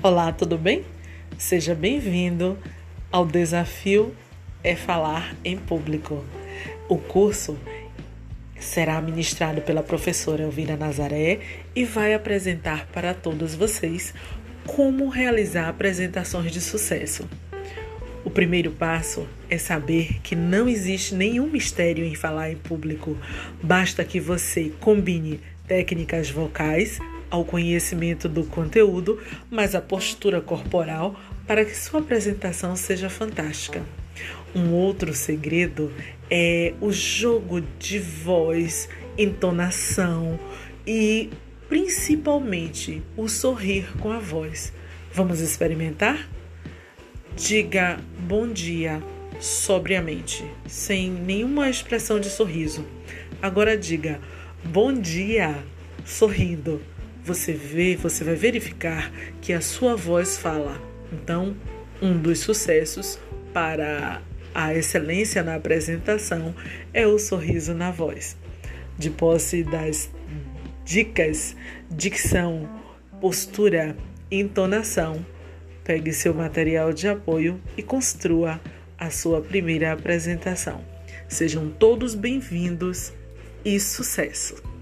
Olá, tudo bem? Seja bem-vindo ao Desafio é Falar em Público. O curso será ministrado pela professora Elvira Nazaré e vai apresentar para todos vocês como realizar apresentações de sucesso. O primeiro passo é saber que não existe nenhum mistério em falar em público. Basta que você combine técnicas vocais, ao conhecimento do conteúdo, mas a postura corporal para que sua apresentação seja fantástica. Um outro segredo é o jogo de voz, entonação e principalmente o sorrir com a voz. Vamos experimentar? Diga bom dia sobriamente, sem nenhuma expressão de sorriso. Agora diga bom dia sorrindo você vê, você vai verificar que a sua voz fala. Então, um dos sucessos para a excelência na apresentação é o sorriso na voz. De posse das dicas, dicção, postura, entonação, pegue seu material de apoio e construa a sua primeira apresentação. Sejam todos bem-vindos e sucesso!